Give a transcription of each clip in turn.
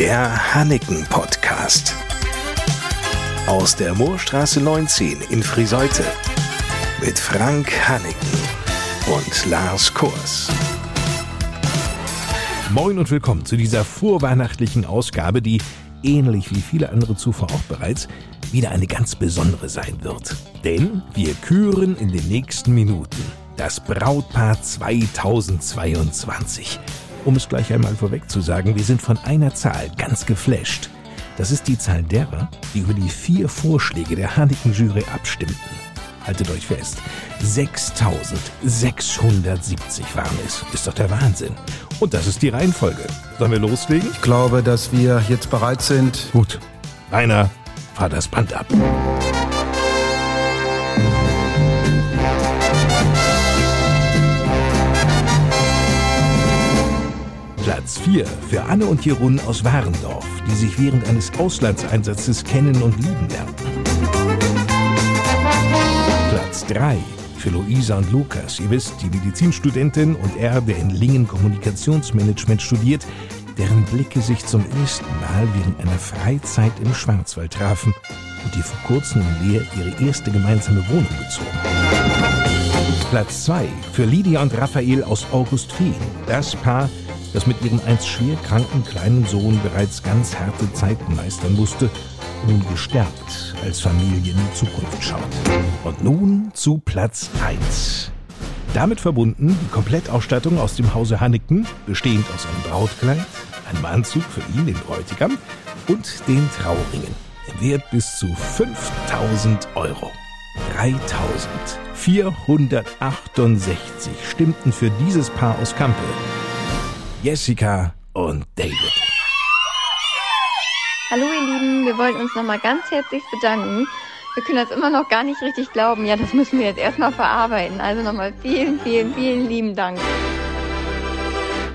Der Hanneken Podcast. Aus der Moorstraße 19 in Friseute. Mit Frank Hanneken und Lars Kurs. Moin und willkommen zu dieser vorweihnachtlichen Ausgabe, die ähnlich wie viele andere zuvor auch bereits wieder eine ganz besondere sein wird. Denn wir küren in den nächsten Minuten das Brautpaar 2022. Um es gleich einmal vorweg zu sagen, wir sind von einer Zahl ganz geflasht. Das ist die Zahl derer, die über die vier Vorschläge der Hanniken-Jury abstimmten. Haltet euch fest, 6670 waren es. Ist doch der Wahnsinn. Und das ist die Reihenfolge. Sollen wir loslegen? Ich glaube, dass wir jetzt bereit sind. Gut. Rainer, fahr das Band ab. Platz 4 für Anne und Jeroen aus Warendorf, die sich während eines Auslandseinsatzes kennen und lieben lernten. Platz 3 für Luisa und Lukas. Ihr wisst, die Medizinstudentin und er, der in Lingen Kommunikationsmanagement studiert, deren Blicke sich zum ersten Mal während einer Freizeit im Schwarzwald trafen und die vor kurzem in Leer ihre erste gemeinsame Wohnung bezogen. Platz 2 für Lydia und Raphael aus August Feen. Das Paar, das mit ihrem einst schwer kranken kleinen Sohn bereits ganz harte Zeiten meistern musste, nun gestärkt als Familie in die Zukunft schaut. Und nun zu Platz 1. Damit verbunden die Komplettausstattung aus dem Hause Hanneken, bestehend aus einem Brautkleid, einem Anzug für ihn, den Bräutigam, und den Trauringen, im Wert bis zu 5000 Euro. 3468 stimmten für dieses Paar aus Kampe. Jessica und David. Hallo ihr Lieben, wir wollten uns nochmal ganz herzlich bedanken. Wir können das immer noch gar nicht richtig glauben. Ja, das müssen wir jetzt erstmal verarbeiten. Also nochmal vielen, vielen, vielen lieben Dank.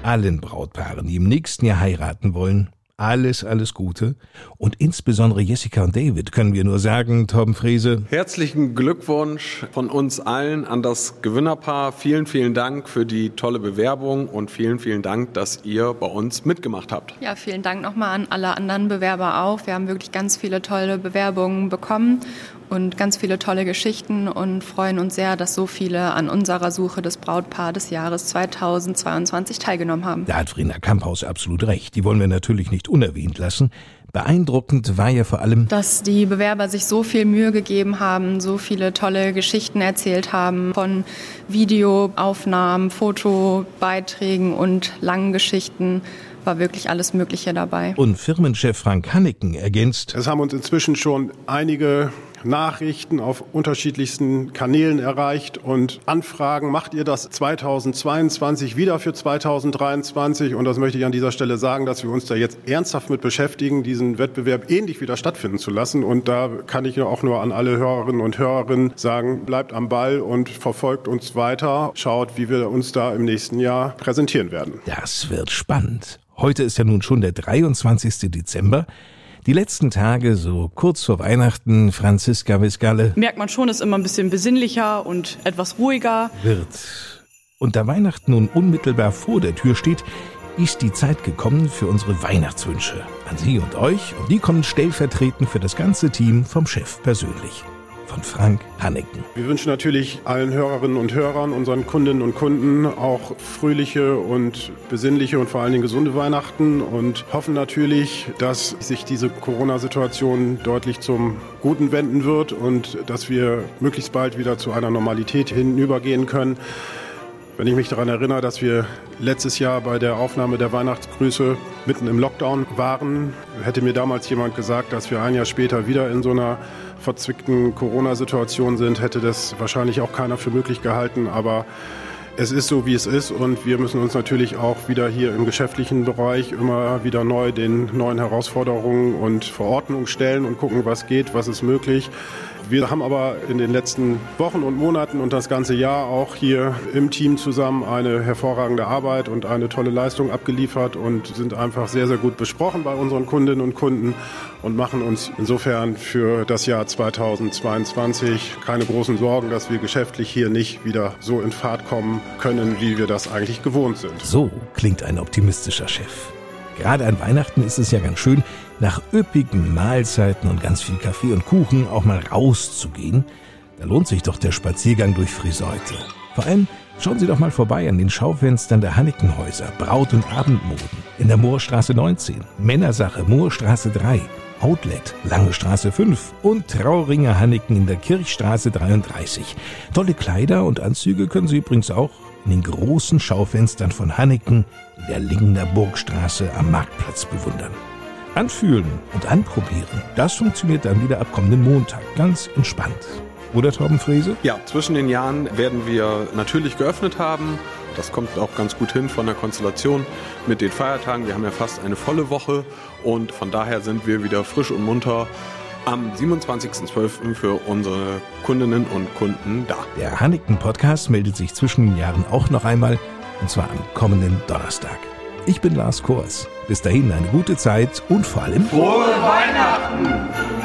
Allen Brautpaaren, die im nächsten Jahr heiraten wollen, alles, alles Gute. Und insbesondere Jessica und David können wir nur sagen, Torben Frese. Herzlichen Glückwunsch von uns allen an das Gewinnerpaar. Vielen, vielen Dank für die tolle Bewerbung und vielen, vielen Dank, dass ihr bei uns mitgemacht habt. Ja, vielen Dank nochmal an alle anderen Bewerber auch. Wir haben wirklich ganz viele tolle Bewerbungen bekommen und ganz viele tolle Geschichten und freuen uns sehr, dass so viele an unserer Suche des Brautpaar des Jahres 2022 teilgenommen haben. Da hat Frina Kamphaus absolut recht. Die wollen wir natürlich nicht unerwähnt lassen. Beeindruckend war ja vor allem, dass die Bewerber sich so viel Mühe gegeben haben, so viele tolle Geschichten erzählt haben, von Videoaufnahmen, Fotobeiträgen und langen Geschichten war wirklich alles Mögliche dabei. Und Firmenchef Frank Hanneken ergänzt. Es haben uns inzwischen schon einige Nachrichten auf unterschiedlichsten Kanälen erreicht und Anfragen. Macht ihr das 2022 wieder für 2023? Und das möchte ich an dieser Stelle sagen, dass wir uns da jetzt ernsthaft mit beschäftigen, diesen Wettbewerb ähnlich wieder stattfinden zu lassen. Und da kann ich auch nur an alle Hörerinnen und Hörerinnen sagen, bleibt am Ball und verfolgt uns weiter. Schaut, wie wir uns da im nächsten Jahr präsentieren werden. Das wird spannend. Heute ist ja nun schon der 23. Dezember. Die letzten Tage, so kurz vor Weihnachten, Franziska Viscalle. Merkt man schon, ist immer ein bisschen besinnlicher und etwas ruhiger. Wird. Und da Weihnachten nun unmittelbar vor der Tür steht, ist die Zeit gekommen für unsere Weihnachtswünsche. An Sie und euch. Und die kommen stellvertretend für das ganze Team vom Chef persönlich von Frank Hanneken. Wir wünschen natürlich allen Hörerinnen und Hörern, unseren Kundinnen und Kunden auch fröhliche und besinnliche und vor allen Dingen gesunde Weihnachten und hoffen natürlich, dass sich diese Corona-Situation deutlich zum Guten wenden wird und dass wir möglichst bald wieder zu einer Normalität hinübergehen können. Wenn ich mich daran erinnere, dass wir letztes Jahr bei der Aufnahme der Weihnachtsgrüße mitten im Lockdown waren, hätte mir damals jemand gesagt, dass wir ein Jahr später wieder in so einer verzwickten Corona-Situation sind, hätte das wahrscheinlich auch keiner für möglich gehalten. Aber es ist so, wie es ist und wir müssen uns natürlich auch wieder hier im geschäftlichen Bereich immer wieder neu den neuen Herausforderungen und Verordnungen stellen und gucken, was geht, was ist möglich. Wir haben aber in den letzten Wochen und Monaten und das ganze Jahr auch hier im Team zusammen eine hervorragende Arbeit und eine tolle Leistung abgeliefert und sind einfach sehr, sehr gut besprochen bei unseren Kundinnen und Kunden und machen uns insofern für das Jahr 2022 keine großen Sorgen, dass wir geschäftlich hier nicht wieder so in Fahrt kommen können, wie wir das eigentlich gewohnt sind. So klingt ein optimistischer Chef. Gerade an Weihnachten ist es ja ganz schön, nach üppigen Mahlzeiten und ganz viel Kaffee und Kuchen auch mal rauszugehen. Da lohnt sich doch der Spaziergang durch Friseute. Vor allem schauen Sie doch mal vorbei an den Schaufenstern der Hannikenhäuser, Braut- und Abendmoden, in der Moorstraße 19, Männersache, Moorstraße 3, Outlet, Lange Straße 5 und Trauringer Hanniken in der Kirchstraße 33. Tolle Kleider und Anzüge können Sie übrigens auch in den großen Schaufenstern von Hanniken in der Lingener Burgstraße am Marktplatz bewundern. Anfühlen und anprobieren, das funktioniert dann wieder ab kommenden Montag, ganz entspannt. Oder Torben? Ja, zwischen den Jahren werden wir natürlich geöffnet haben. Das kommt auch ganz gut hin von der Konstellation mit den Feiertagen. Wir haben ja fast eine volle Woche und von daher sind wir wieder frisch und munter am 27.12. für unsere Kundinnen und Kunden da. Der Hanniken Podcast meldet sich zwischen den Jahren auch noch einmal und zwar am kommenden Donnerstag. Ich bin Lars Kors. Bis dahin eine gute Zeit und vor allem frohe Weihnachten!